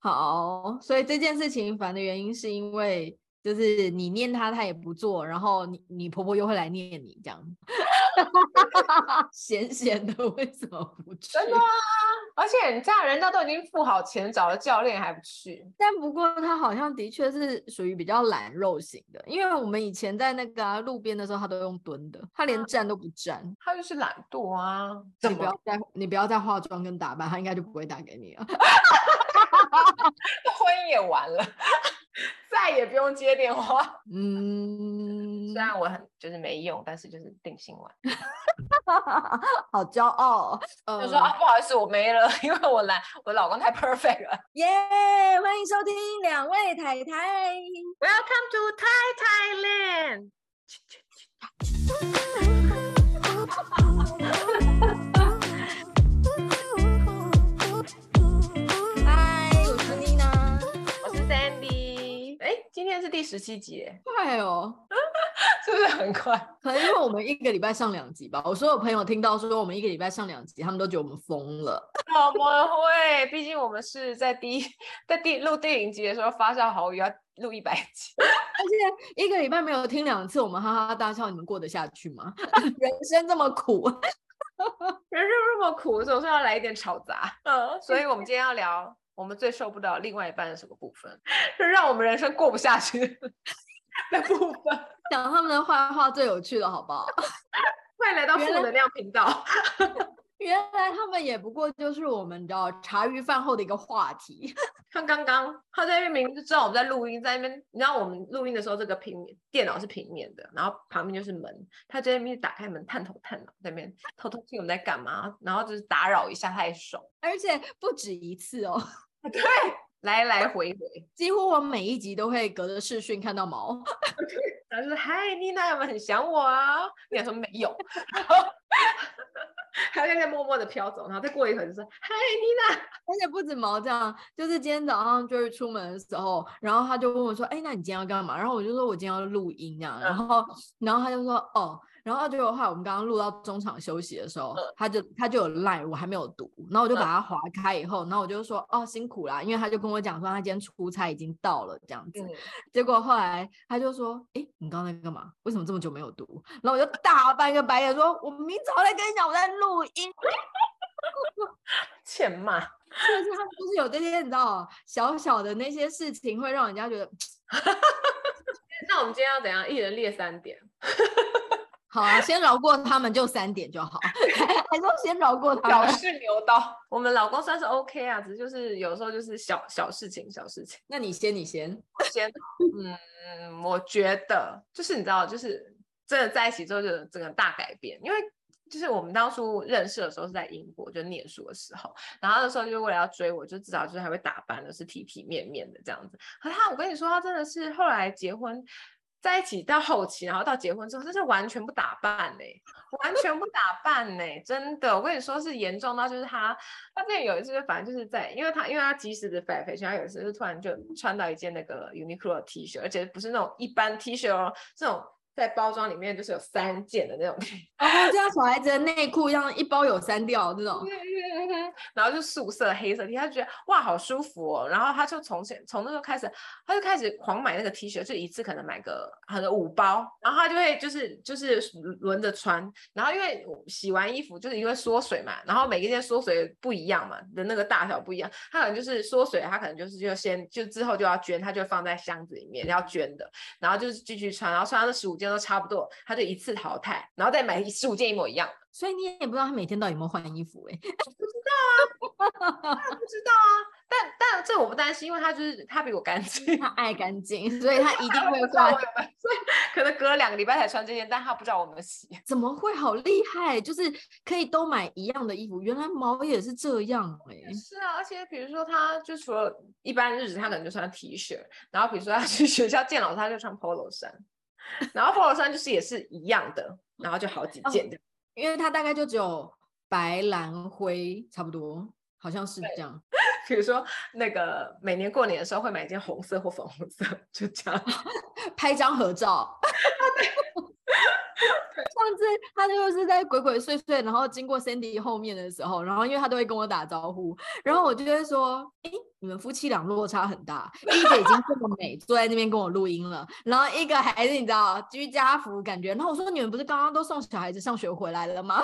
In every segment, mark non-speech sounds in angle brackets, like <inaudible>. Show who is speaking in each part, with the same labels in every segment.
Speaker 1: 好，所以这件事情烦的原因是因为，就是你念他，他也不做，然后你你婆婆又会来念你，这样，<laughs> 闲闲的为什么不去？
Speaker 2: 真的啊！而且你家人家都已经付好钱找了教练还不去，
Speaker 1: 但不过他好像的确是属于比较懒肉型的，因为我们以前在那个、啊、路边的时候，他都用蹲的，他连站都不站，
Speaker 2: 他就是懒惰啊！
Speaker 1: 你不要再你不要再化妆跟打扮，他应该就不会打给你了。<laughs> <laughs>
Speaker 2: 婚姻也完了，再也不用接电话。<laughs>
Speaker 1: 嗯，
Speaker 2: 虽然我很就是没用，但是就是定心丸。<laughs>
Speaker 1: 好骄傲，
Speaker 2: 就说啊，不好意思，我没了，因为我来，我老公太 perfect 了。
Speaker 1: 耶，yeah, 欢迎收听两位太太
Speaker 2: ，Welcome to Thai Thailand。天是第十七集，
Speaker 1: 快哦，<laughs>
Speaker 2: 是不是很快？
Speaker 1: 可能因为我们一个礼拜上两集吧。我所有朋友听到说我们一个礼拜上两集，他们都觉得我们疯了。<laughs>
Speaker 2: 怎么会？毕竟我们是在第一在第录电影集的时候发下豪语要录一百集，<laughs>
Speaker 1: 而且一个礼拜没有听两次，我们哈哈大笑，你们过得下去吗？人生这么苦，
Speaker 2: 人生这么苦，总是要来一点吵杂。嗯，所以我们今天要聊。我们最受不了另外一半的什么部分？就让我们人生过不下去的部分。<laughs>
Speaker 1: 讲他们的坏话最有趣了，好不好？<laughs>
Speaker 2: 欢迎来到负能量频道。<laughs>
Speaker 1: 原来他们也不过就是我们的茶余饭后的一个话题。
Speaker 2: 像刚刚他在那边明明就知道我们在录音，在那边，你知道我们录音的时候，这个平面电脑是平面的，然后旁边就是门，他在那边打开门探头探脑，在那边偷偷听我们在干嘛，然后就是打扰一下，他也爽，
Speaker 1: 而且不止一次哦。<laughs>
Speaker 2: 对，<laughs> 来来回回，
Speaker 1: 几乎我每一集都会隔着视讯看到毛。<laughs>
Speaker 2: 他说：“嗨，妮娜，有没有很想我啊？”你俩说没有，还有在默默的飘走，然后再过一会儿就说：“嗨，妮娜。”
Speaker 1: 而且不止毛这样，就是今天早上就是出门的时候，然后他就问我说：“哎，那你今天要干嘛？”然后我就说：“我今天要录音这样。”然后，然后他就说：“哦。”然后结果后来我们刚刚录到中场休息的时候，他就他就有赖我还没有读，然后我就把它划开以后，然后我就说哦辛苦啦，因为他就跟我讲说他今天出差已经到了这样子，结果后来他就说哎你刚刚在干嘛？为什么这么久没有读？然后我就大翻一个白眼说，我明早在跟你讲我在录音，<laughs>
Speaker 2: 欠骂，
Speaker 1: 就是他就是有这些你知道小小的那些事情会让人家觉得，<laughs>
Speaker 2: 那我们今天要怎样？一人列三点。
Speaker 1: 好啊，先饶过他们就三点就好，<laughs> 还说先饶过他们。
Speaker 2: 小试牛刀，我们老公算是 OK 啊，只是就是有时候就是小小事情，小事情。
Speaker 1: 那你先，你先，
Speaker 2: 我先。嗯，我觉得就是你知道，就是真的在一起之后就整个大改变，因为就是我们当初认识的时候是在英国就念书的时候，然后那时候就为了要追我，就至少就是还会打扮的是体体面面的这样子。可是他，我跟你说，他真的是后来结婚。在一起到后期，然后到结婚之后，真是完全不打扮呢、完全不打扮呢、真的，我跟你说是严重到就是他，他之前有一次就反正就是在，因为他因为他及时的摆平去他有一次就突然就穿到一件那个 Uniqlo 的 T 恤，而且不是那种一般 T 恤哦，这种。在包装里面就是有三件的那种，
Speaker 1: 然后，就像小孩子的内裤一样，一包有三条这种。
Speaker 2: 然后就素色黑色 T，他就觉得哇好舒服哦。然后他就从前从那时候开始，他就开始狂买那个 T 恤，就一次可能买个可能五包。然后他就会就是就是轮着穿。然后因为洗完衣服就是因为缩水嘛，然后每一件缩水不一样嘛，的那个大小不一样。他可能就是缩水，他可能就是就先就之后就要捐，他就放在箱子里面要捐的。然后就是继续穿，然后穿到这十五件。都差不多，他就一次淘汰，然后再买十五件一模一样。
Speaker 1: 所以你也不知道他每天到底有没有换衣服哎、欸，
Speaker 2: 不知道啊，不知道啊。但但这我不担心，因为他就是他比我干净，
Speaker 1: 他爱干净，所以他一定会换。
Speaker 2: 所以可能隔了两个礼拜才穿这件，但他不知道我们洗。
Speaker 1: 怎么会好厉害？就是可以都买一样的衣服，原来毛也是这样哎、欸。
Speaker 2: 是啊，而且比如说他就除了一般日子，他可能就穿 T 恤，然后比如说他去学校见老师，他就穿 Polo 衫。<laughs> 然后 Polo 衫就是也是一样的，然后就好几件的，哦，
Speaker 1: 因为它大概就只有白蓝灰差不多，好像是这样。<laughs>
Speaker 2: 比如说那个每年过年的时候会买一件红色或粉红色，就这样 <laughs>
Speaker 1: 拍张合照。<laughs> 上次他就是在鬼鬼祟祟，然后经过 Sandy 后面的时候，然后因为他都会跟我打招呼，然后我就会说：“哎，你们夫妻俩落差很大，一个已经这么美，坐在那边跟我录音了，然后一个还是你知道居家服感觉。”然后我说：“你们不是刚刚都送小孩子上学回来了吗？”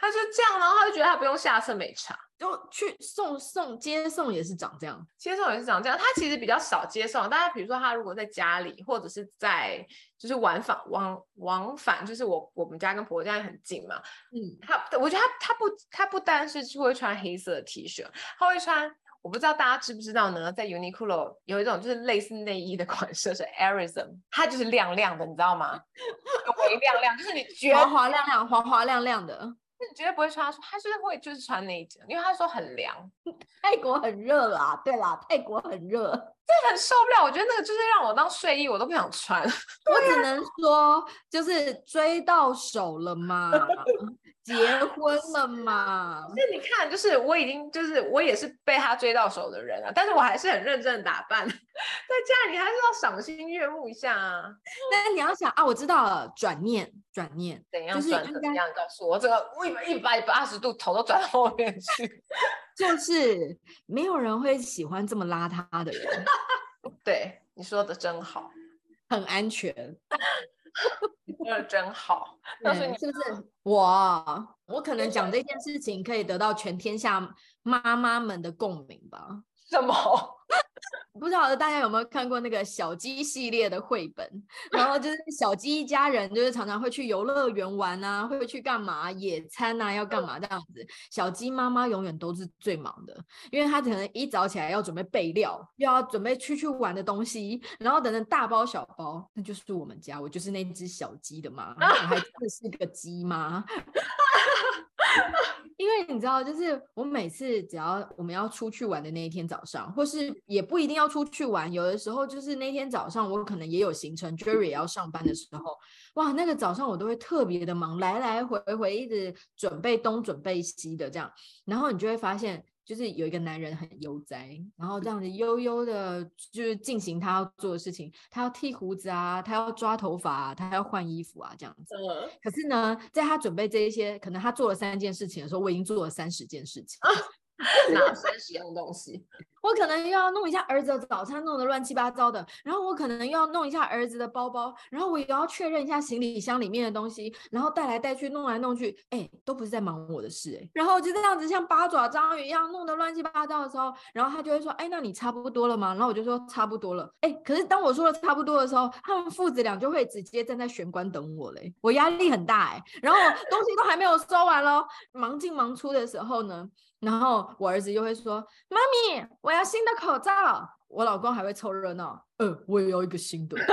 Speaker 2: 他就这样，然后他就觉得他不用下车没差。
Speaker 1: 就去送送接送也是长这样，
Speaker 2: 接送也是长这样。他其实比较少接送，大家比如说他如果在家里或者是在就是往返往往返，就是我我们家跟婆婆家很近嘛。嗯，他我觉得他他不他不单是会穿黑色的 T 恤，他会穿我不知道大家知不知道呢，在 Uniqlo 有一种就是类似内衣的款式是 Airism，它就是亮亮的，你知道吗？<laughs> 微亮亮，就是你觉得
Speaker 1: 滑滑亮亮、滑滑亮亮的。
Speaker 2: 你绝对不会穿，他就是会就是穿那一件，因为他说很凉，<laughs>
Speaker 1: 泰国很热啦，对啦，泰国很热，<laughs>
Speaker 2: 这很受不了。我觉得那个就是让我当睡衣，我都不想穿。<laughs>
Speaker 1: 我只能说，就是追到手了嘛。结婚了嘛？<laughs>
Speaker 2: 那你看，就是我已经，就是我也是被他追到手的人了，但是我还是很认真的打扮，<laughs> 在家里还是要赏心悦目一下啊。<laughs>
Speaker 1: 但是你要想啊，我知道了，转念，转念，
Speaker 2: 怎样转？怎样告诉我？这个一百一百八十度头都转到后面去，
Speaker 1: 就是没有人会喜欢这么邋遢的人。
Speaker 2: 对，你说的真好，
Speaker 1: 很安全。<laughs>
Speaker 2: 你说的真好，
Speaker 1: 但是你是不是我？我可能讲这件事情可以得到全天下妈妈们的共鸣吧？
Speaker 2: 什么？<laughs>
Speaker 1: 不知道大家有没有看过那个小鸡系列的绘本？然后就是小鸡一家人，就是常常会去游乐园玩啊，会去干嘛野餐啊，要干嘛这样子。小鸡妈妈永远都是最忙的，因为她可能一早起来要准备备料，又要准备出去玩的东西，然后等等大包小包，那就是我们家，我就是那只小鸡的妈，我还真的是个鸡妈。<laughs> 因为你知道，就是我每次只要我们要出去玩的那一天早上，或是也不一定要出去玩，有的时候就是那天早上我可能也有行程，Jerry 也要上班的时候，哇，那个早上我都会特别的忙，来来回回一直准备东准备西的这样，然后你就会发现。就是有一个男人很悠哉，然后这样子悠悠的，就是进行他要做的事情。他要剃胡子啊，他要抓头发啊，他要换衣服啊，这样子。可是呢，在他准备这一些，可能他做了三件事情的时候，我已经做了三十件事情。<laughs>
Speaker 2: 哪三十样东西？
Speaker 1: 我可能又要弄一下儿子的早餐，弄得乱七八糟的。然后我可能又要弄一下儿子的包包，然后我也要确认一下行李箱里面的东西，然后带来带去，弄来弄去，哎，都不是在忙我的事哎。然后就这样子像八爪章鱼一样弄得乱七八糟的时候，然后他就会说，哎，那你差不多了吗？然后我就说差不多了。哎，可是当我说了差不多的时候，他们父子俩就会直接站在玄关等我嘞，我压力很大哎。然后东西都还没有收完喽，忙进忙出的时候呢。然后我儿子就会说：“妈咪，我要新的口罩。”我老公还会凑热闹：“呃，我也要一个新的。<laughs> ”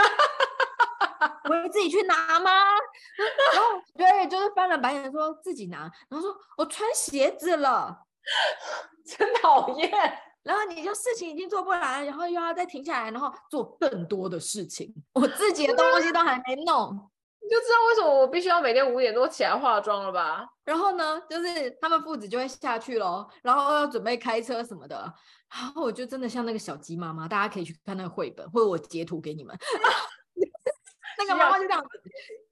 Speaker 1: 我要自己去拿吗？然后对，就是翻了白眼说自己拿，然后说我穿鞋子了，<laughs>
Speaker 2: 真讨厌。
Speaker 1: 然后你就事情已经做不完，然后又要再停下来，然后做更多的事情，我自己的东西都还没弄。
Speaker 2: 你就知道为什么我必须要每天五点多起来化妆了吧？
Speaker 1: 然后呢，就是他们父子就会下去咯，然后要准备开车什么的。然后我就真的像那个小鸡妈妈，大家可以去看那个绘本，或者我截图给你们。<laughs> 那个妈妈就这样子，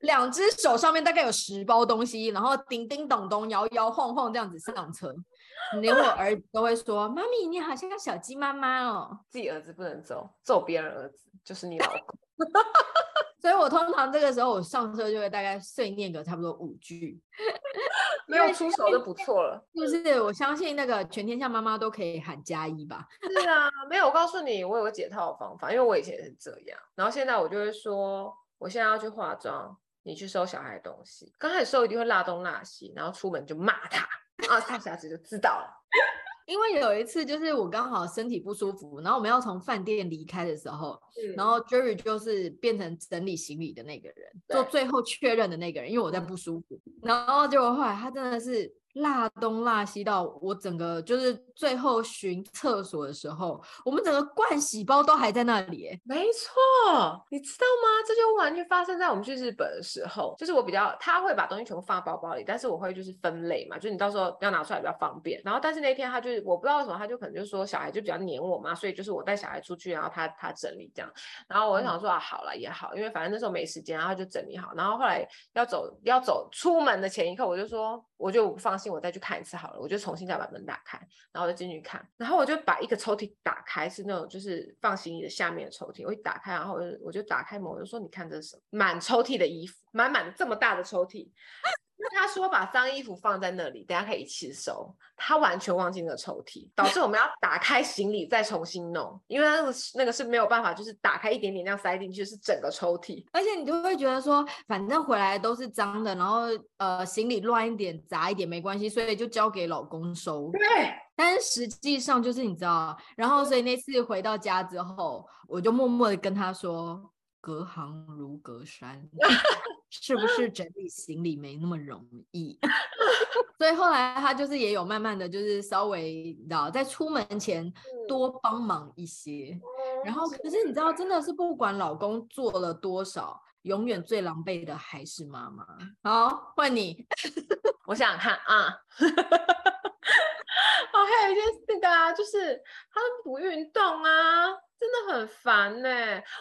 Speaker 1: 两只手上面大概有十包东西，然后叮叮咚咚、摇摇晃晃这样子上车。连我儿子都会说：“妈咪，你好像个小鸡妈妈哦。”
Speaker 2: 自己儿子不能揍，揍别人儿子就是你老公。<laughs>
Speaker 1: 所以我通常这个时候我上车就会大概碎念个差不多五句，<laughs>
Speaker 2: 没有出手就不错了。
Speaker 1: 就是我相信那个全天下妈妈都可以喊加一吧。
Speaker 2: 是啊，没有，我告诉你，我有个解套的方法，因为我以前也是这样。然后现在我就会说，我现在要去化妆，你去收小孩的东西。刚开始收一定会落东落西，然后出门就骂他，然后他下次就知道了。
Speaker 1: 因为有一次，就是我刚好身体不舒服，然后我们要从饭店离开的时候，嗯、然后 Jerry 就是变成整理行李的那个人，做最后确认的那个人，因为我在不舒服。然后结果后来他真的是落东辣西到我整个就是最后寻厕所的时候，我们整个盥洗包都还在那里、欸。
Speaker 2: 没错，你知道吗？这就完全发生在我们去日本的时候。就是我比较，他会把东西全部放在包包里，但是我会就是分类嘛，就是你到时候要拿出来比较方便。然后，但是那天他就是我不知道为什么，他就可能就说小孩就比较黏我嘛，所以就是我带小孩出去，然后他他整理这样。然后我就想说啊，好了也好，因为反正那时候没时间，然后他就整理好。然后后来要走要走出门的前一刻，我就说我就放心，我再去看一次好了，我就重新再把门打开，然后我就进去看。然后我就把一个抽屉打开，是那种就是放行李的下面的抽屉。我一打开，然后我就我就打开门，我就说你看这是什么？满抽屉的衣服，满满的这么大的抽屉。他说把脏衣服放在那里，等下可以一起收。他完全忘记那个抽屉，导致我们要打开行李再重新弄，因为那个那个是没有办法，就是打开一点点这样塞进去，是整个抽屉。
Speaker 1: 而且你就会觉得说，反正回来都是脏的，然后呃行李乱一点杂一点没关系，所以就交给老公收。
Speaker 2: 对。
Speaker 1: 但是实际上就是你知道，然后所以那次回到家之后，我就默默的跟他说。隔行如隔山，<laughs> 是不是整理行李没那么容易？<laughs> 所以后来他就是也有慢慢的就是稍微你知道，在出门前多帮忙一些。然后可是你知道，真的是不管老公做了多少，永远最狼狈的还是妈妈。好，换你，
Speaker 2: 我想想看啊。<laughs> 哦，还有一件事的啊，就是他们不运动啊。真的很烦呢、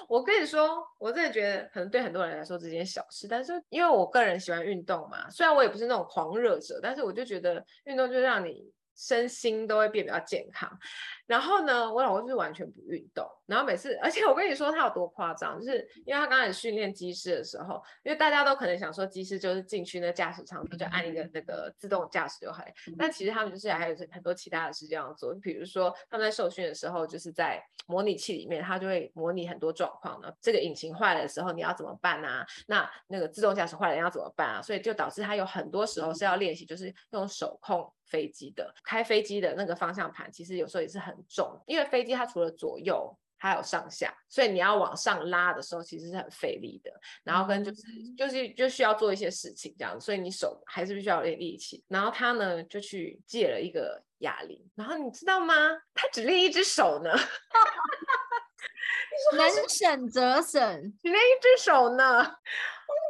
Speaker 2: 我跟你说，我真的觉得可能对很多人来说这件小事，但是因为我个人喜欢运动嘛，虽然我也不是那种狂热者，但是我就觉得运动就让你身心都会变比较健康。然后呢，我老公就是完全不运动，然后每次，而且我跟你说他有多夸张，就是因为他刚开始训练机师的时候，因为大家都可能想说机师就是进去那驾驶舱就按一个那个自动驾驶就好，但其实他们就是还有很多其他的事这样做，比如说他们在受训的时候，就是在模拟器里面，他就会模拟很多状况呢，这个引擎坏了的时候你要怎么办啊？那那个自动驾驶坏了要怎么办啊？所以就导致他有很多时候是要练习，就是用手控飞机的，开飞机的那个方向盘，其实有时候也是很。重，因为飞机它除了左右，还有上下，所以你要往上拉的时候，其实是很费力的。然后跟就是就是就需要做一些事情这样，所以你手还是必须要有点力气。然后他呢就去借了一个哑铃，然后你知道吗？他只练一只手呢。<laughs>
Speaker 1: 能省则省，
Speaker 2: 只练一只手呢。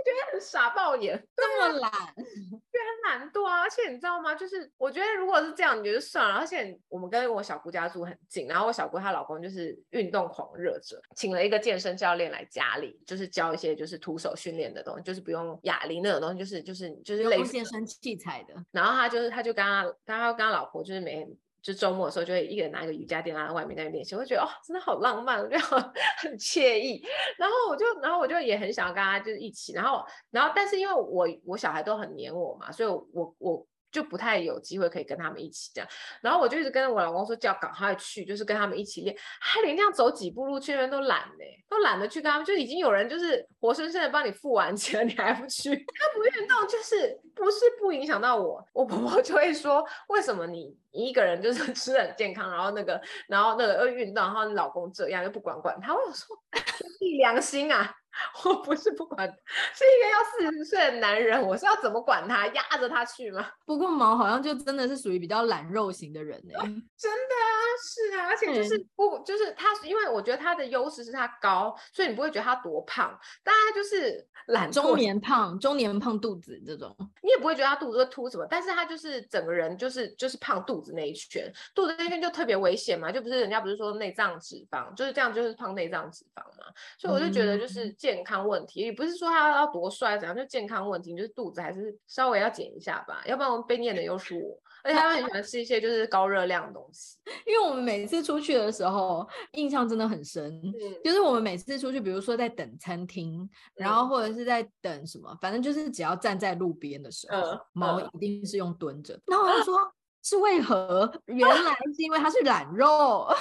Speaker 2: 觉得很傻爆眼，<laughs>
Speaker 1: 这么懒，
Speaker 2: 对，很懒惰啊！而且你知道吗？就是我觉得如果是这样，你觉得算了。而且我们跟我小姑家住很近，然后我小姑她老公就是运动狂热者，请了一个健身教练来家里，就是教一些就是徒手训练的东西，就是不用哑铃那种东西，就是就是就是类似
Speaker 1: 健身器材的。
Speaker 2: 然后他就是他就跟他他跟他老婆就是每天。就周末的时候，就会一个人拿一个瑜伽垫拉在外面在那练习，我觉得哦，真的好浪漫，我觉得 <laughs> 很惬意。然后我就，然后我就也很想要跟他就是一起，然后，然后，但是因为我我小孩都很黏我嘛，所以我我。就不太有机会可以跟他们一起这样，然后我就一直跟我老公说叫赶快去，就是跟他们一起练，还连这样走几步路去那边都懒呢，都懒得去跟他们，就已经有人就是活生生的帮你付完钱，你还不去？<laughs> 他不运动就是不是不影响到我，我婆婆就会说，为什么你一个人就是吃很健康，然后那个然后那个又运动，然后你老公这样又不管管他，我有说天地良心啊。<laughs> 我不是不管，是一个要四十岁的男人，我是要怎么管他，压着他去吗？<laughs>
Speaker 1: 不过毛好像就真的是属于比较懒肉型的人呢、欸。<laughs>
Speaker 2: 真的啊，是啊，而且就是不就是他，因为我觉得他的优势是他高，所以你不会觉得他多胖，但他就是懒
Speaker 1: 中年胖，中年胖肚子这种，
Speaker 2: 你也不会觉得他肚子会凸什么，但是他就是整个人就是就是胖肚子那一圈，肚子那一圈就特别危险嘛，就不是人家不是说内脏脂肪就是这样，就是胖内脏脂肪嘛，所以我就觉得就是。嗯健康问题也不是说他要多帅怎样，就健康问题，就是肚子还是稍微要减一下吧，要不然我们被念的又是我。而且他们很喜欢吃一些就是高热量的东西，<laughs>
Speaker 1: 因为我们每次出去的时候印象真的很深，嗯、就是我们每次出去，比如说在等餐厅，然后或者是在等什么，嗯、反正就是只要站在路边的时候，嗯、猫一定是用蹲着。然后我就说、<laughs> 嗯、是为何？原来是因为它是懒肉。<laughs>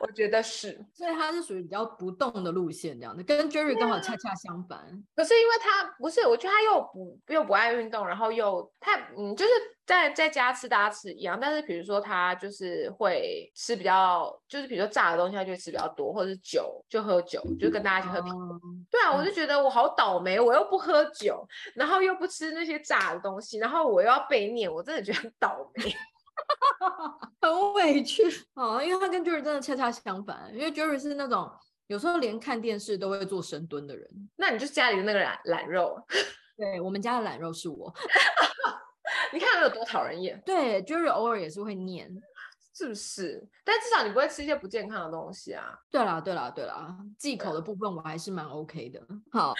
Speaker 2: 我觉得是，
Speaker 1: 所以他是属于比较不动的路线，这样的，跟 Jerry 刚好恰恰相反。
Speaker 2: 可是因为他不是，我觉得他又不又不爱运动，然后又他嗯，就是在在家吃大家吃一样，但是比如说他就是会吃比较，就是比如说炸的东西，他就会吃比较多，或者是酒就喝酒，就跟大家一起喝啤酒。嗯、对啊，我就觉得我好倒霉，我又不喝酒，然后又不吃那些炸的东西，然后我又要被念，我真的觉得很倒霉。<laughs>
Speaker 1: 很委屈哦，因为他跟 Jerry 真的恰恰相反，因为 Jerry 是那种有时候连看电视都会做深蹲的人。
Speaker 2: 那你就家里的那个懒懒肉。<laughs>
Speaker 1: 对，我们家的懒肉是我。<laughs>
Speaker 2: 你看有多讨人厌。
Speaker 1: 对，Jerry 偶尔也是会念，
Speaker 2: 是不是？但至少你不会吃一些不健康的东西啊。
Speaker 1: 对啦，对啦，对啦，忌口的部分我还是蛮 OK 的。好，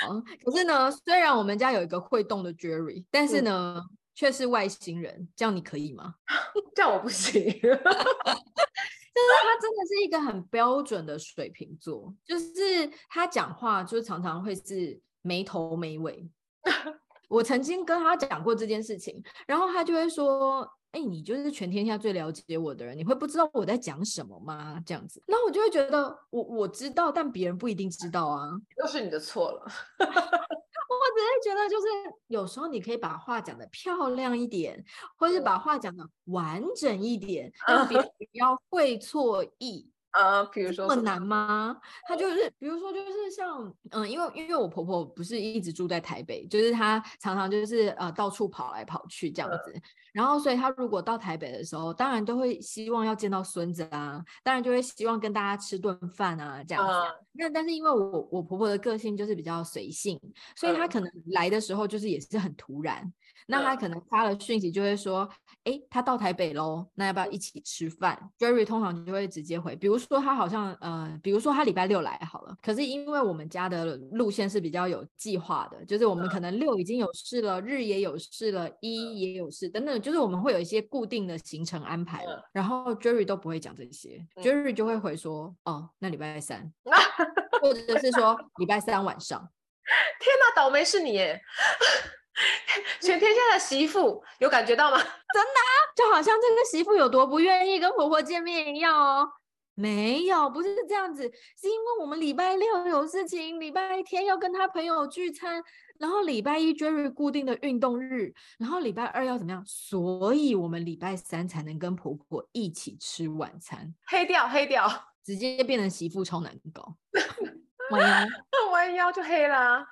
Speaker 1: 可是呢，虽然我们家有一个会动的 Jerry，但是呢。嗯却是外星人，这样你可以吗？<laughs>
Speaker 2: 这样我不行。<laughs> 就是
Speaker 1: 他真的是一个很标准的水瓶座，就是他讲话就常常会是没头没尾。<laughs> 我曾经跟他讲过这件事情，然后他就会说：“哎、欸，你就是全天下最了解我的人，你会不知道我在讲什么吗？”这样子，然后我就会觉得，我我知道，但别人不一定知道啊，
Speaker 2: 又是你的错了。
Speaker 1: 我只是觉得，就是有时候你可以把话讲的漂亮一点，或是把话讲的完整一点，让别人不要会错意。
Speaker 2: 呃，比如说
Speaker 1: 这么难吗？他就是，比如说就是像，嗯，因为因为我婆婆不是一直住在台北，就是她常常就是呃到处跑来跑去这样子。嗯然后，所以她如果到台北的时候，当然都会希望要见到孙子啊，当然就会希望跟大家吃顿饭啊，这样子。那、嗯、但是因为我我婆婆的个性就是比较随性，所以她可能来的时候就是也是很突然。那他可能发了讯息，就会说：“哎、欸，他到台北喽，那要不要一起吃饭？”Jerry 通常就会直接回，比如说他好像呃，比如说他礼拜六来好了，可是因为我们家的路线是比较有计划的，就是我们可能六已经有事了，日也有事了，一也有事等等，就是我们会有一些固定的行程安排了。然后 Jerry 都不会讲这些，Jerry 就会回说：“哦，那礼拜三，<laughs> 或者是说礼拜三晚上。”
Speaker 2: 天哪，倒霉是你耶！<laughs> 全天下的媳妇有感觉到吗？<laughs> 真
Speaker 1: 的啊，就好像这个媳妇有多不愿意跟婆婆见面一样哦。没有，不是这样子，是因为我们礼拜六有事情，礼拜天要跟他朋友聚餐，然后礼拜一 Jerry 固定的运动日，然后礼拜二要怎么样？所以我们礼拜三才能跟婆婆一起吃晚餐。
Speaker 2: 黑掉，黑掉，
Speaker 1: 直接变成媳妇超难搞，<laughs> 弯腰，
Speaker 2: 弯腰就黑了。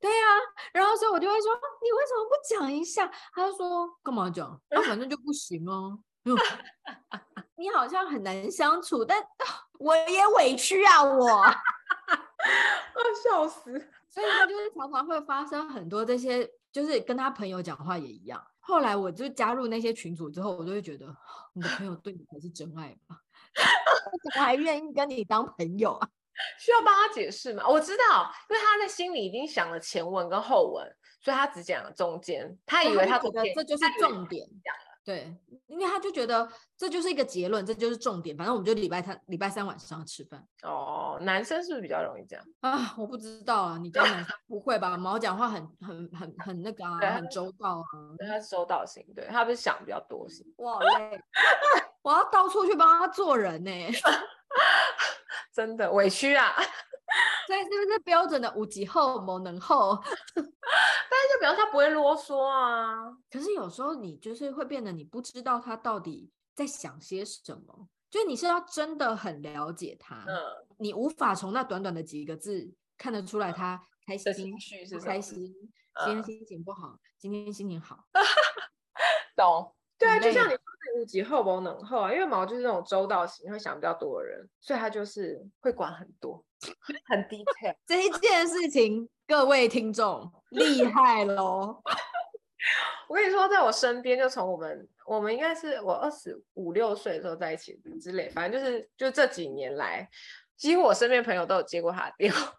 Speaker 1: 对呀、啊，然后所以我就会说，你为什么不讲一下？他就说干嘛讲？那、啊、反正就不行哦。<laughs> 你好像很难相处，但我也委屈啊，我，<laughs> 啊
Speaker 2: 笑死。<laughs>
Speaker 1: 所以他就是常常会发生很多这些，就是跟他朋友讲话也一样。后来我就加入那些群组之后，我就会觉得 <gasps> 你的朋友对你才是真爱吧？我怎么还愿意跟你当朋友啊？
Speaker 2: 需要帮他解释吗？我知道，因为他在心里已经想了前文跟后文，所以他只讲了中间。他以为他
Speaker 1: 觉得这就是重点，对，因为他就觉得这就是一个结论，这就是重点。反正我们就礼拜三礼拜三晚上吃饭。
Speaker 2: 哦，男生是不是比较容易这样
Speaker 1: 啊？我不知道啊，你家男生不会吧？毛讲话很很很很那个啊，很周到啊。
Speaker 2: 对他是周到型，对，他不是想比较多型。
Speaker 1: 我好累，我要到处去帮他做人呢、欸。
Speaker 2: 真的委屈啊！<laughs>
Speaker 1: 所以是不是标准的五级后某能后？<laughs>
Speaker 2: 但是就表示他不会啰嗦啊。
Speaker 1: 可是有时候你就是会变得你不知道他到底在想些什么，就你是要真的很了解他，嗯，你无法从那短短的几个字看得出来他开心
Speaker 2: 绪是
Speaker 1: 开心，今天心情不好，嗯、今天心情好，<laughs>
Speaker 2: 懂。对啊，就像你说的无极厚谋能厚啊，因为毛就是那种周到型，会想比较多的人，所以他就是会管很多，<laughs> 很 detail。<laughs>
Speaker 1: 这一件事情，各位听众厉害喽！<laughs>
Speaker 2: 我跟你说，在我身边，就从我们我们应该是我二十五六岁的时候在一起之类，反正就是就这几年来，几乎我身边朋友都有接过他的电话。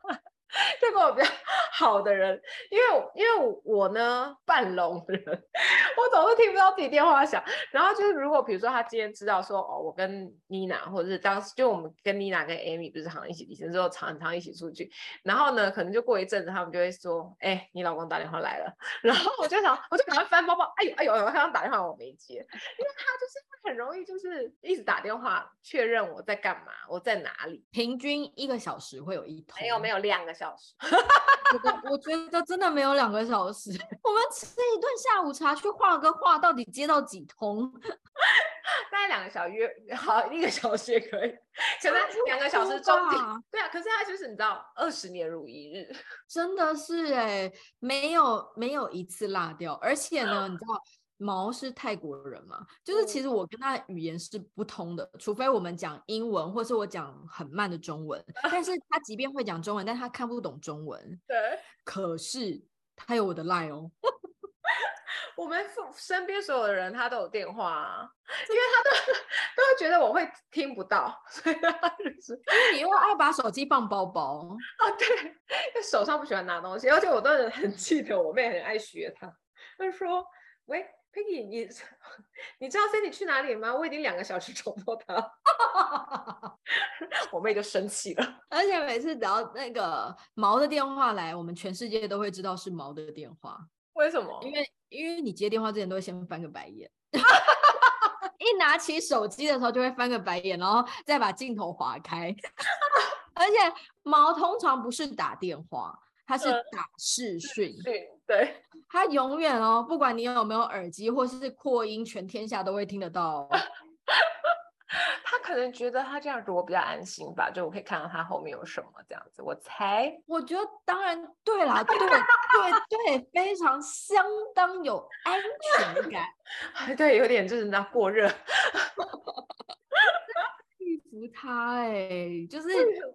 Speaker 2: 这个我比较好的人，因为因为我呢半聋人，<laughs> 我总是听不到自己电话响。然后就是如果比如说他今天知道说哦，我跟妮娜或者是当时就我们跟妮娜跟 Amy 不是常常一起旅行之后常常一起出去，然后呢可能就过一阵子他们就会说，哎，你老公打电话来了。然后我就想，我就赶快翻包包，哎呦哎呦，他刚打电话我没接，因为他就是很容易就是一直打电话确认我在干嘛，我在哪里。
Speaker 1: 平均一个小时会有一通，
Speaker 2: 没有没有两个。小时，<laughs>
Speaker 1: 我觉得真的没有两个小时。<laughs> 我们吃一顿下午茶去画个画，到底接到几通？<laughs>
Speaker 2: 大概两个小时，好一个小时也可以。可能两个小时中间，对啊。可是他就是你知道，二十年如一日，
Speaker 1: 真的是哎，没有没有一次落掉。而且呢，你知道毛是泰国人嘛，就是其实我跟他语言是不通的，除非我们讲英文，或是我讲很慢的中文。<laughs> 但是他即便会讲中文，但他看不懂中文。
Speaker 2: 对，
Speaker 1: 可是他有我的 line 哦。<laughs>
Speaker 2: 我们身边所有的人他都有电话啊，因为他都都会觉得我会听不到，所以他就 <laughs> 是
Speaker 1: 因为你又爱把手机放包包
Speaker 2: 啊，对，因为手上不喜欢拿东西，而且我都很记得我妹很爱学他，他就说：“喂，Peggy，你 <laughs> 你知道 Sandy 去哪里吗？我已经两个小时找不到他。”我妹就生气了，
Speaker 1: 而且每次只要那个毛的电话来，我们全世界都会知道是毛的电话。
Speaker 2: 为什么？
Speaker 1: 因为因为你接电话之前都会先翻个白眼，<laughs> 一拿起手机的时候就会翻个白眼，然后再把镜头划开。<laughs> 而且毛通常不是打电话，他是打视讯。
Speaker 2: 对，<laughs>
Speaker 1: 他永远哦，不管你有没有耳机或是扩音，全天下都会听得到哦。<laughs>
Speaker 2: 他可能觉得他这样子我比较安心吧，就我可以看到他后面有什么这样子。我猜，
Speaker 1: 我觉得当然对啦，对对 <laughs> 对，非常相当有安全感。
Speaker 2: 对，有点就是那过热。
Speaker 1: 佩服他哎、欸，就是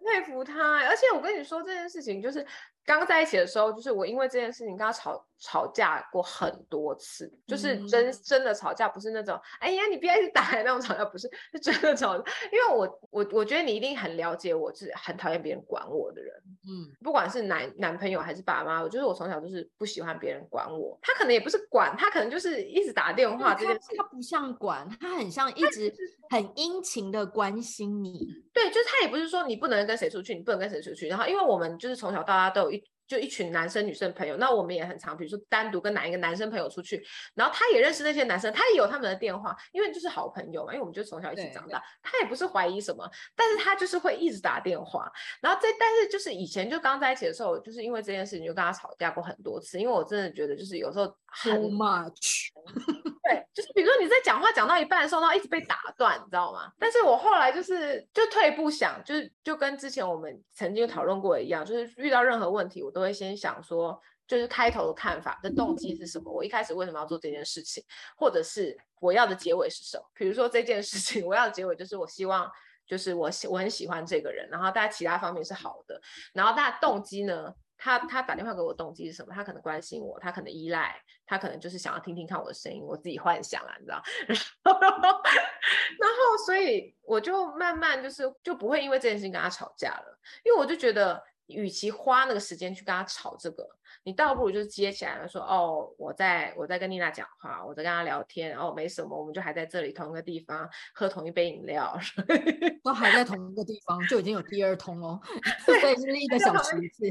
Speaker 2: 佩服他、欸，而且我跟你说这件事情就是。刚在一起的时候，就是我因为这件事情跟他吵吵架过很多次，就是真真的吵架，不是那种哎呀你不要一直打来那种吵架，不是，是真的吵架。因为我我我觉得你一定很了解我，是很讨厌别人管我的人，嗯，不管是男男朋友还是爸妈，我就是我从小就是不喜欢别人管我。他可能也不是管，他可能就是一直打电话这件事，
Speaker 1: 他不像管，他很像一直很殷勤的关心你。
Speaker 2: 对，就是他也不是说你不能跟谁出去，你不能跟谁出去。然后因为我们就是从小到大都有一。就一群男生女生朋友，那我们也很常，比如说单独跟哪一个男生朋友出去，然后他也认识那些男生，他也有他们的电话，因为就是好朋友嘛，因为我们就从小一起长大，他也不是怀疑什么，但是他就是会一直打电话，然后这但是就是以前就刚在一起的时候，就是因为这件事情就跟他吵架过很多次，因为我真的觉得就是有时候很
Speaker 1: much。<laughs>
Speaker 2: 对，就是比如说你在讲话讲到一半的时候，然后一直被打断，你知道吗？但是我后来就是就退一步想，就是就跟之前我们曾经讨论过一样，就是遇到任何问题，我都会先想说，就是开头的看法的动机是什么？我一开始为什么要做这件事情？或者是我要的结尾是什么？比如说这件事情，<laughs> 我要的结尾就是我希望，就是我喜我很喜欢这个人，然后大家其他方面是好的，然后大家动机呢？他他打电话给我动机是什么？他可能关心我，他可能依赖，他可能就是想要听听看我的声音，我自己幻想啊，你知道？<laughs> 然后所以我就慢慢就是就不会因为这件事情跟他吵架了，因为我就觉得，与其花那个时间去跟他吵这个，你倒不如就是接起来了说，哦，我在我在跟丽娜讲话，我在跟她聊天，哦，没什么，我们就还在这里同一个地方喝同一杯饮料，<laughs>
Speaker 1: 都还在同一个地方，就已经有第二通哦，对，<laughs> <laughs> 所以是一个小时一次。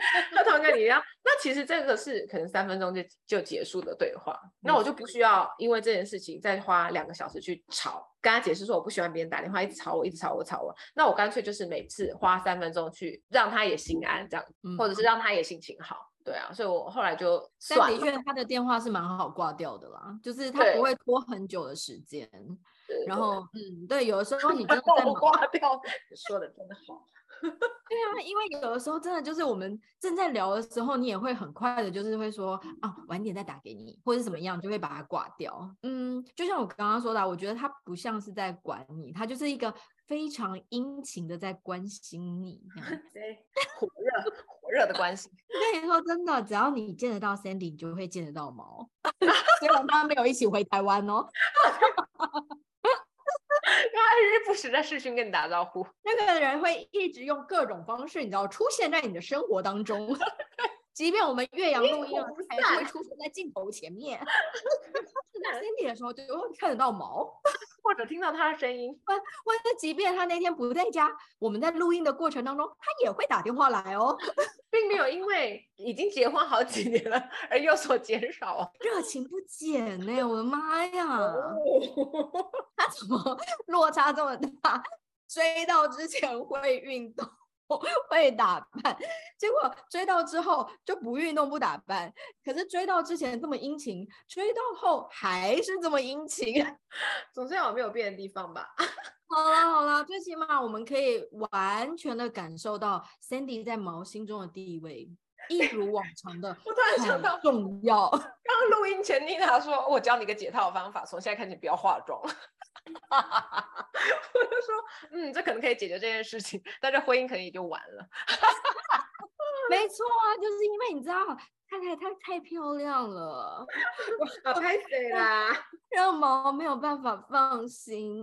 Speaker 1: <laughs>
Speaker 2: 他同跟你一样，那其实这个是可能三分钟就就结束的对话，那我就不需要因为这件事情再花两个小时去吵，跟他解释说我不喜欢别人打电话，一直吵我，一直吵我，吵我。那我干脆就是每次花三分钟去让他也心安，这样，嗯、或者是让他也心情好，对啊。所以我后来就
Speaker 1: 但的确他的电话是蛮好挂掉的啦，就是他不会拖很久的时间。然后，嗯，对，有的时候你真的 <laughs> 在
Speaker 2: 挂掉，说的真的好。<laughs>
Speaker 1: 对啊，因为有的时候真的就是我们正在聊的时候，你也会很快的，就是会说啊，晚点再打给你，或者是怎么样，就会把它挂掉。嗯，就像我刚刚说的，我觉得他不像是在管你，他就是一个非常殷勤的在关心你，<laughs>
Speaker 2: 对，火热火热的关心。<laughs>
Speaker 1: 我跟你说真的，只要你见得到 Sandy，你就会见得到毛，虽然他没有一起回台湾哦。
Speaker 2: 他日日不时的视讯跟你打招呼，
Speaker 1: 那个人会一直用各种方式，你知道，出现在你的生活当中。<laughs> 即便我们岳阳录音，还是会出现在镜头前面。<laughs> 那 Sandy 的时候，就会看得到毛，<laughs>
Speaker 2: 或者听到他的声音。
Speaker 1: 万万一，即便他那天不在家，我们在录音的过程当中，他也会打电话来哦，<laughs>
Speaker 2: 并没有因为已经结婚好几年了而有所减少，
Speaker 1: 热情不减呢、欸。我的妈呀，他怎么落差这么大？追到之前会运动。<laughs> 会打扮，结果追到之后就不运动不打扮。可是追到之前这么殷勤，追到后还是这么殷勤，<laughs>
Speaker 2: 总是有没有变的地方吧？<laughs>
Speaker 1: 好了好了，最起码我们可以完全的感受到 Sandy 在毛心中的地位。一如往常的。
Speaker 2: 我突然想到
Speaker 1: 重要。刚
Speaker 2: 刚录音前，妮娜说：“我教你个解套方法，从现在开始不要化妆。” <laughs> 我就说：“嗯，这可能可以解决这件事情，但是婚姻可能也就完了。<laughs> ”
Speaker 1: 没错啊，就是因为你知道。太太她太漂亮了，<laughs>
Speaker 2: 我拍谁啦？
Speaker 1: 让毛没有办法放心，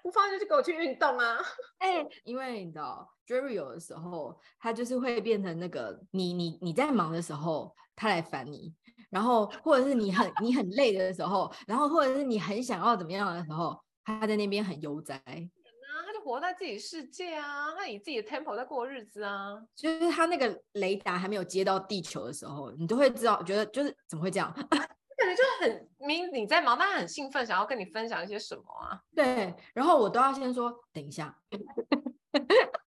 Speaker 2: 不放心就给我去运动啊！
Speaker 1: 哎、欸，因为你知道，Jerry 有的时候他就是会变成那个你你你在忙的时候，他来烦你，然后或者是你很你很累的时候，然后或者是你很想要怎么样的时候，他在那边很悠哉。
Speaker 2: 他就活在自己世界啊，他以自己的 tempo 在过日子啊。
Speaker 1: 就是他那个雷达还没有接到地球的时候，你都会知道，觉得就是怎么会这样？<laughs>
Speaker 2: 感觉就很明你在忙，但他很兴奋，想要跟你分享一些什么啊？
Speaker 1: 对，然后我都要先说等一下。<laughs>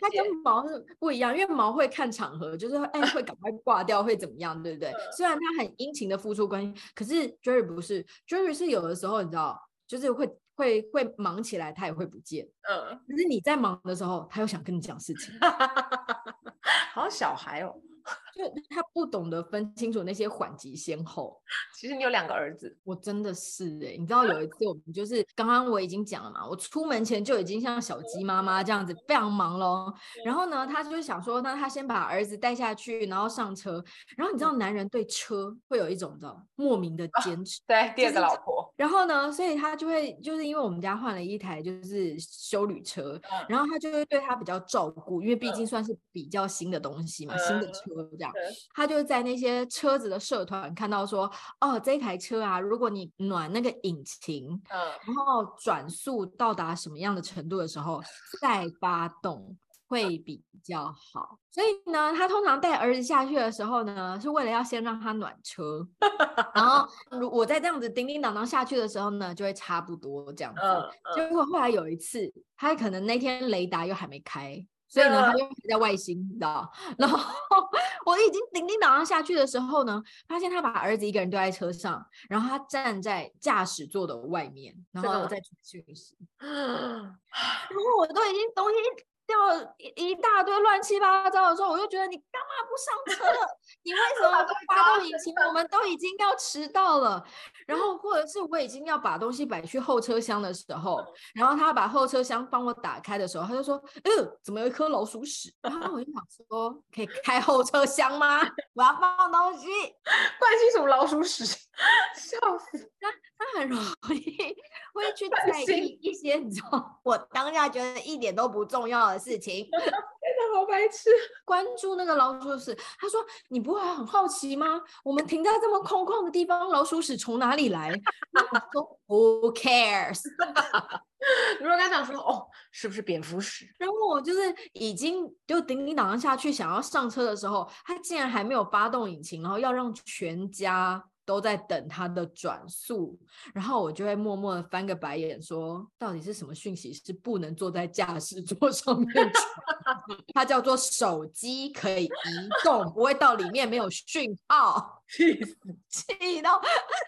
Speaker 1: 他跟毛是不一样，因为毛会看场合，就是哎会赶快挂掉，会怎么样，对不对？虽然他很殷勤的付出关心，可是 Jerry 不是，Jerry 是有的时候你知道，就是会。会会忙起来，他也会不见。嗯，可是你在忙的时候，他又想跟你讲事情。<laughs>
Speaker 2: 好像小孩哦。
Speaker 1: 就他不懂得分清楚那些缓急先后。
Speaker 2: 其实你有两个儿子，
Speaker 1: 我真的是哎、欸，你知道有一次我们就是刚刚我已经讲了嘛，我出门前就已经像小鸡妈妈这样子非常忙喽。然后呢，他就想说，那他先把儿子带下去，然后上车。然后你知道男人对车会有一种的莫名的坚持。
Speaker 2: 对，第二个老婆。
Speaker 1: 然后呢，所以他就会就是因为我们家换了一台就是修旅车，然后他就会对他比较照顾，因为毕竟算是比较新的东西嘛，新的车。他就在那些车子的社团看到说，哦，这台车啊，如果你暖那个引擎，嗯，然后转速到达什么样的程度的时候 <laughs> 再发动会比较好。所以呢，他通常带儿子下去的时候呢，是为了要先让他暖车，<laughs> 然后如我在这样子叮叮当当下去的时候呢，就会差不多这样子。结果后来有一次，他可能那天雷达又还没开。所以呢，他就在外星，你知道？然后我已经叮叮当当下去的时候呢，发现他把儿子一个人丢在车上，然后他站在驾驶座的外面，然后我在传讯息，然后我都已经东西。掉了一一大堆乱七八糟的时候，我就觉得你干嘛不上车？<laughs> 你为什么不发动引擎？我们都已经要迟到了。然后或者是我已经要把东西摆去后车厢的时候，然后他把后车厢帮我打开的时候，他就说：“嗯，怎么有一颗老鼠屎？”然后我就想说：“可以开后车厢吗？我要放东西。<laughs> ”
Speaker 2: 关心什么老鼠屎？<laughs> 笑死！
Speaker 1: 他他很容易会去在意一些你知道，我当下觉得一点都不重要的事情，<laughs> 真
Speaker 2: 的好白痴。
Speaker 1: 关注那个老鼠屎，他说：“你不会很好奇吗？我们停在这么空旷的地方，老鼠屎从哪里来？”我说：“Who cares？” <laughs>
Speaker 2: 如果他想说：“哦，是不是蝙蝠屎？”
Speaker 1: 然后我就是已经就叮叮当当下去想要上车的时候，他竟然还没有发动引擎，然后要让全家。都在等他的转速，然后我就会默默的翻个白眼，说到底是什么讯息是不能坐在驾驶座上面传？它叫做手机可以移动，不会到里面没有讯号。<laughs> 气死，气到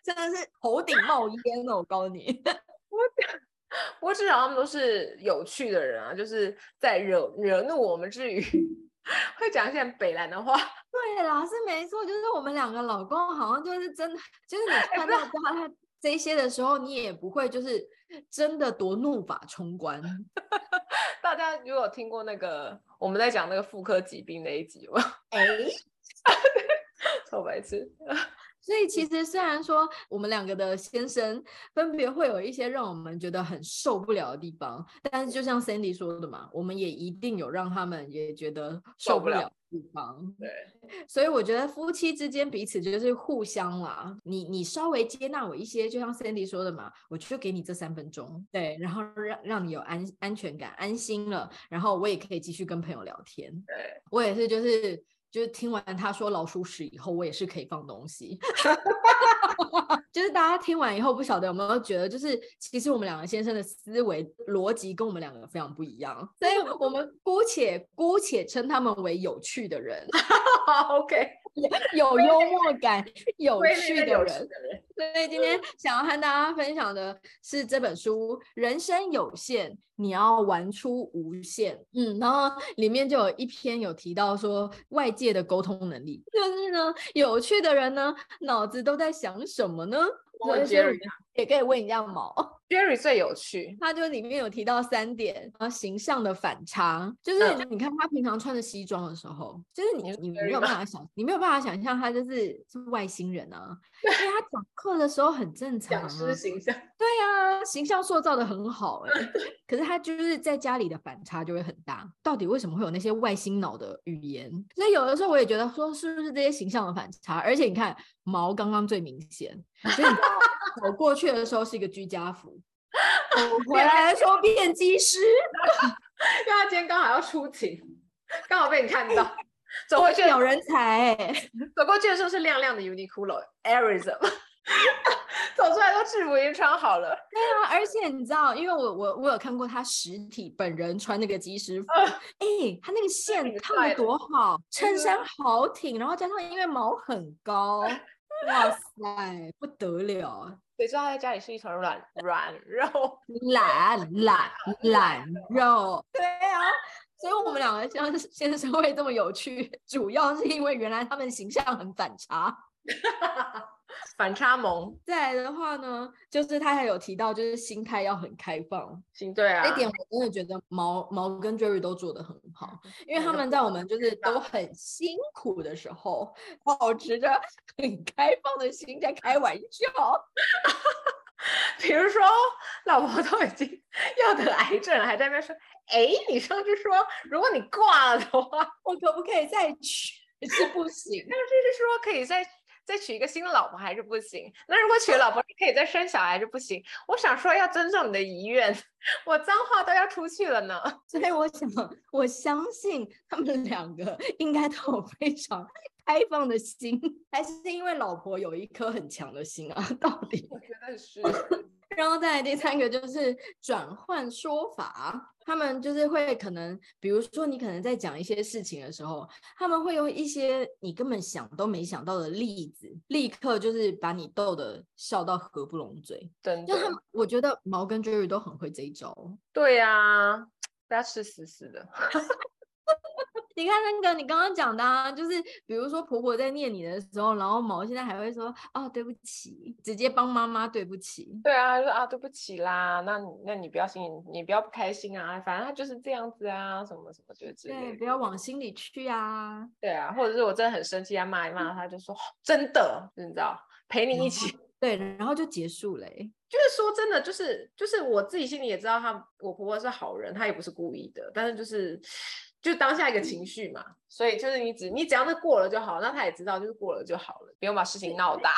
Speaker 1: 真的是头顶冒烟了，我告诉你，<laughs>
Speaker 2: 我我知道他们都是有趣的人啊，就是在惹惹怒我们之余。会讲一些北兰的话，<laughs>
Speaker 1: 对啦，是没错，就是我们两个老公好像就是真的，就是你看到他他这些的时候，你也不会就是真的多怒发冲冠。<laughs>
Speaker 2: 大家如果听过那个我们在讲那个妇科疾病那一集吗？哎，<laughs> 臭白痴。
Speaker 1: 所以其实虽然说我们两个的先生分别会有一些让我们觉得很受不了的地方，但是就像 Sandy 说的嘛，我们也一定有让他们也觉得受不了的地方。
Speaker 2: 对，<laughs>
Speaker 1: 所以我觉得夫妻之间彼此就是互相啦。你你稍微接纳我一些，就像 Sandy 说的嘛，我就给你这三分钟，对，然后让让你有安安全感、安心了，然后我也可以继续跟朋友聊天。
Speaker 2: 对，
Speaker 1: 我也是就是。就是听完他说老鼠屎以后，我也是可以放东西。<laughs> 就是大家听完以后，不晓得有没有觉得，就是其实我们两个先生的思维逻辑跟我们两个非常不一样，所以我们姑且姑且称他们为有趣的人。<laughs>
Speaker 2: OK。<laughs>
Speaker 1: 有幽默感、有趣的人，所以今天想要和大家分享的是这本书《人生有限，你要玩出无限》。嗯，然后里面就有一篇有提到说外界的沟通能力，<laughs> 就是呢，有趣的人呢，脑子都在想什么呢？
Speaker 2: 我觉得
Speaker 1: 也可以问一下毛。
Speaker 2: Jerry 最有趣，
Speaker 1: 他就里面有提到三点，然后形象的反差，就是你看他平常穿着西装的时候，嗯、就是你你没有办法想，你没有办法想象他就是是外星人啊，<laughs> 因为他讲课的时候很正常、啊，
Speaker 2: 讲师形象，
Speaker 1: 对啊，形象塑造的很好哎、欸，可是他就是在家里的反差就会很大，到底为什么会有那些外星脑的语言？所以有的时候我也觉得说是不是这些形象的反差，而且你看毛刚刚最明显，所以你知道走过去的时候是一个居家服。<laughs> 我回来的时候变机师，<laughs>
Speaker 2: 因为他今天刚好要出勤，刚好被你看到。走过去
Speaker 1: 有人才、欸，<laughs>
Speaker 2: 走过去的时候是亮亮的 Uniqlo Airism，走出来都制服已经穿好了。
Speaker 1: 对啊，而且你知道，因为我我我有看过他实体本人穿那个机师服，哎、呃欸，他那个线烫的多好，衬衫好挺，然后加上因为毛很高，哇塞，不得了。
Speaker 2: 所以说他在家里是一团软软 <laughs> 肉，
Speaker 1: 懒懒 <laughs> 懒肉。<laughs> 对啊，所以我们两个相先生会这么有趣，主要是因为原来他们形象很反差。
Speaker 2: 反差萌。
Speaker 1: 再来的话呢，就是他还有提到，就是心态要很开放。
Speaker 2: 心对啊，
Speaker 1: 这点我真的觉得毛毛跟 Jerry 都做得很好，因为他们在我们就是都很辛苦的时候，保持着很开放的心在开玩笑。<laughs>
Speaker 2: 比如说，老婆都已经 <laughs> 要得癌症了，还在那边说：“哎，你上次说，如果你挂了的话，
Speaker 1: 我可不可以再娶？” <laughs> 是不行，
Speaker 2: 但是就是说可以再。再娶一个新的老婆还是不行。那如果娶了老婆，你可以再生小孩还是不行？我想说要尊重你的遗愿，我脏话都要出去了呢。<laughs>
Speaker 1: 所以我想，我相信他们两个应该都有非常开放的心，还是因为老婆有一颗很强的心啊？到底？
Speaker 2: 我觉得是。<laughs>
Speaker 1: 然后再来第三个就是转换说法，他们就是会可能，比如说你可能在讲一些事情的时候，他们会用一些你根本想都没想到的例子，立刻就是把你逗得笑到合不拢嘴。
Speaker 2: 真的，
Speaker 1: 就他们，我觉得毛跟 Jerry 都很会这一招。
Speaker 2: 对呀、啊，<tsk> 不要吃死死的。<laughs>
Speaker 1: 你看那个，你刚刚讲的啊，就是比如说婆婆在念你的时候，然后毛现在还会说哦，对不起，直接帮妈妈对不起。
Speaker 2: 对啊，说啊对不起啦，那那你不要心里，你不要不开心啊，反正他就是这样子啊，什么什么就是之类的。
Speaker 1: 对，不要往心里去啊。
Speaker 2: 对啊，或者是我真的很生气啊，骂一骂他，就说、哦、真的，你知道，陪你一起。
Speaker 1: 对，然后就结束了。
Speaker 2: 就是说真的，就是就是我自己心里也知道他，我婆婆是好人，她也不是故意的，但是就是。就当下一个情绪嘛，所以就是你只你只要那过了就好，那他也知道就是过了就好了，不用把事情闹大。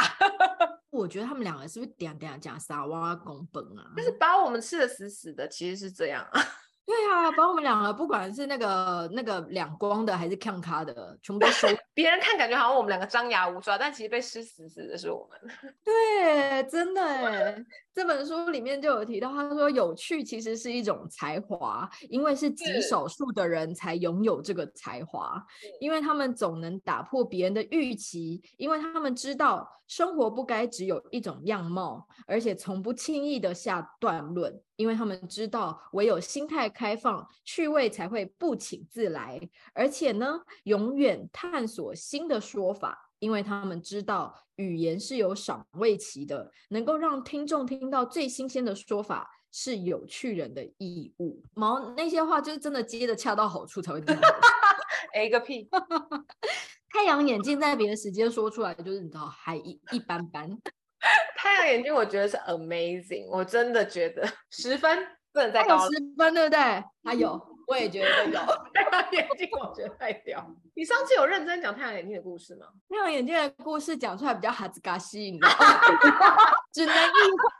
Speaker 2: <laughs>
Speaker 1: 我觉得他们两个是不是点点讲撒哇公本啊？
Speaker 2: 就是把我们吃的死死的，其实是这样啊。<laughs>
Speaker 1: 对啊，把我们两个不管是那个那个两光的还是看咖的，全部都收。<laughs>
Speaker 2: 别人看感觉好像我们两个张牙舞爪，但其实被吃死死的是我们。
Speaker 1: 对，真的哎，这本书里面就有提到，他说有趣其实是一种才华，因为是极少数的人才拥有这个才华，因为他们总能打破别人的预期，因为他们知道生活不该只有一种样貌，而且从不轻易的下断论。因为他们知道，唯有心态开放，趣味才会不请自来。而且呢，永远探索新的说法，因为他们知道语言是有赏味期的，能够让听众听到最新鲜的说法是有趣人的义务。毛那些话就是真的接的恰到好处才会听到。
Speaker 2: A <laughs> 个屁！<laughs>
Speaker 1: 太阳眼镜在别的时间说出来，就是你知道还一一般般。<laughs>
Speaker 2: 太阳眼镜我觉得是 amazing，我真的觉得十分不能再高了。
Speaker 1: 十分对不对？还有，我也觉得有。<laughs>
Speaker 2: 太阳眼镜我觉得太屌。你上次有认真讲太阳眼镜的故事吗？
Speaker 1: 太阳眼镜的故事讲出来比较哈兹嘎西，你知道吗？<laughs> 只能意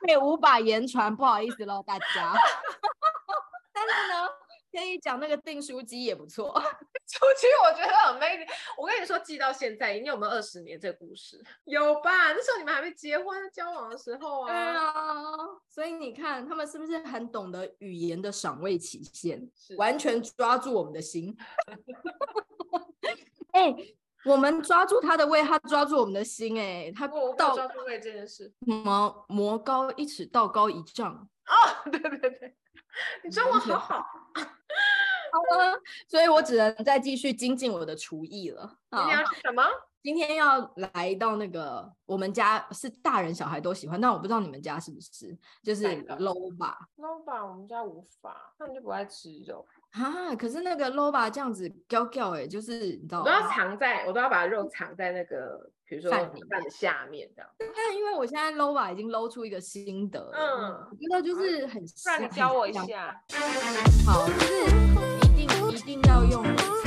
Speaker 1: 会无法言传，不好意思喽，大家。<laughs> 但是呢，可以讲那个订书机也不错。<laughs>
Speaker 2: 其实我觉得很 amazing。我跟你说，记到现在，你有没有二十年这个故事？有吧？那时候你们还没结婚交往的时候啊。
Speaker 1: 对啊，所以你看，他们是不是很懂得语言的赏味期限？完全抓住我们的心。<laughs> 哎、欸，我们抓住他的胃，他抓住我们的心、欸。哎，他
Speaker 2: 倒抓住胃这件事，
Speaker 1: 什么魔高一尺，道高一丈。
Speaker 2: 哦，<laughs> 对对对，你中文好好。<laughs>
Speaker 1: 所以我只能再继续精进我的厨艺了。
Speaker 2: 今天要吃什么？
Speaker 1: 今天要来到那个我们家是大人小孩都喜欢，但我不知道你们家是不是，就是 low 吧。
Speaker 2: low 吧，我们家无法，他们就不爱吃肉。
Speaker 1: 啊！可是那个萝卜这样子焦焦哎，就是你知道吗？
Speaker 2: 我都要藏在，我都要把肉藏在那个，比如说饭饭的下面这样。
Speaker 1: 但因为我现在萝卜已经搂出一个心得，嗯，我觉得就是很，
Speaker 2: 不然你教我一下。
Speaker 1: 好，一定要用。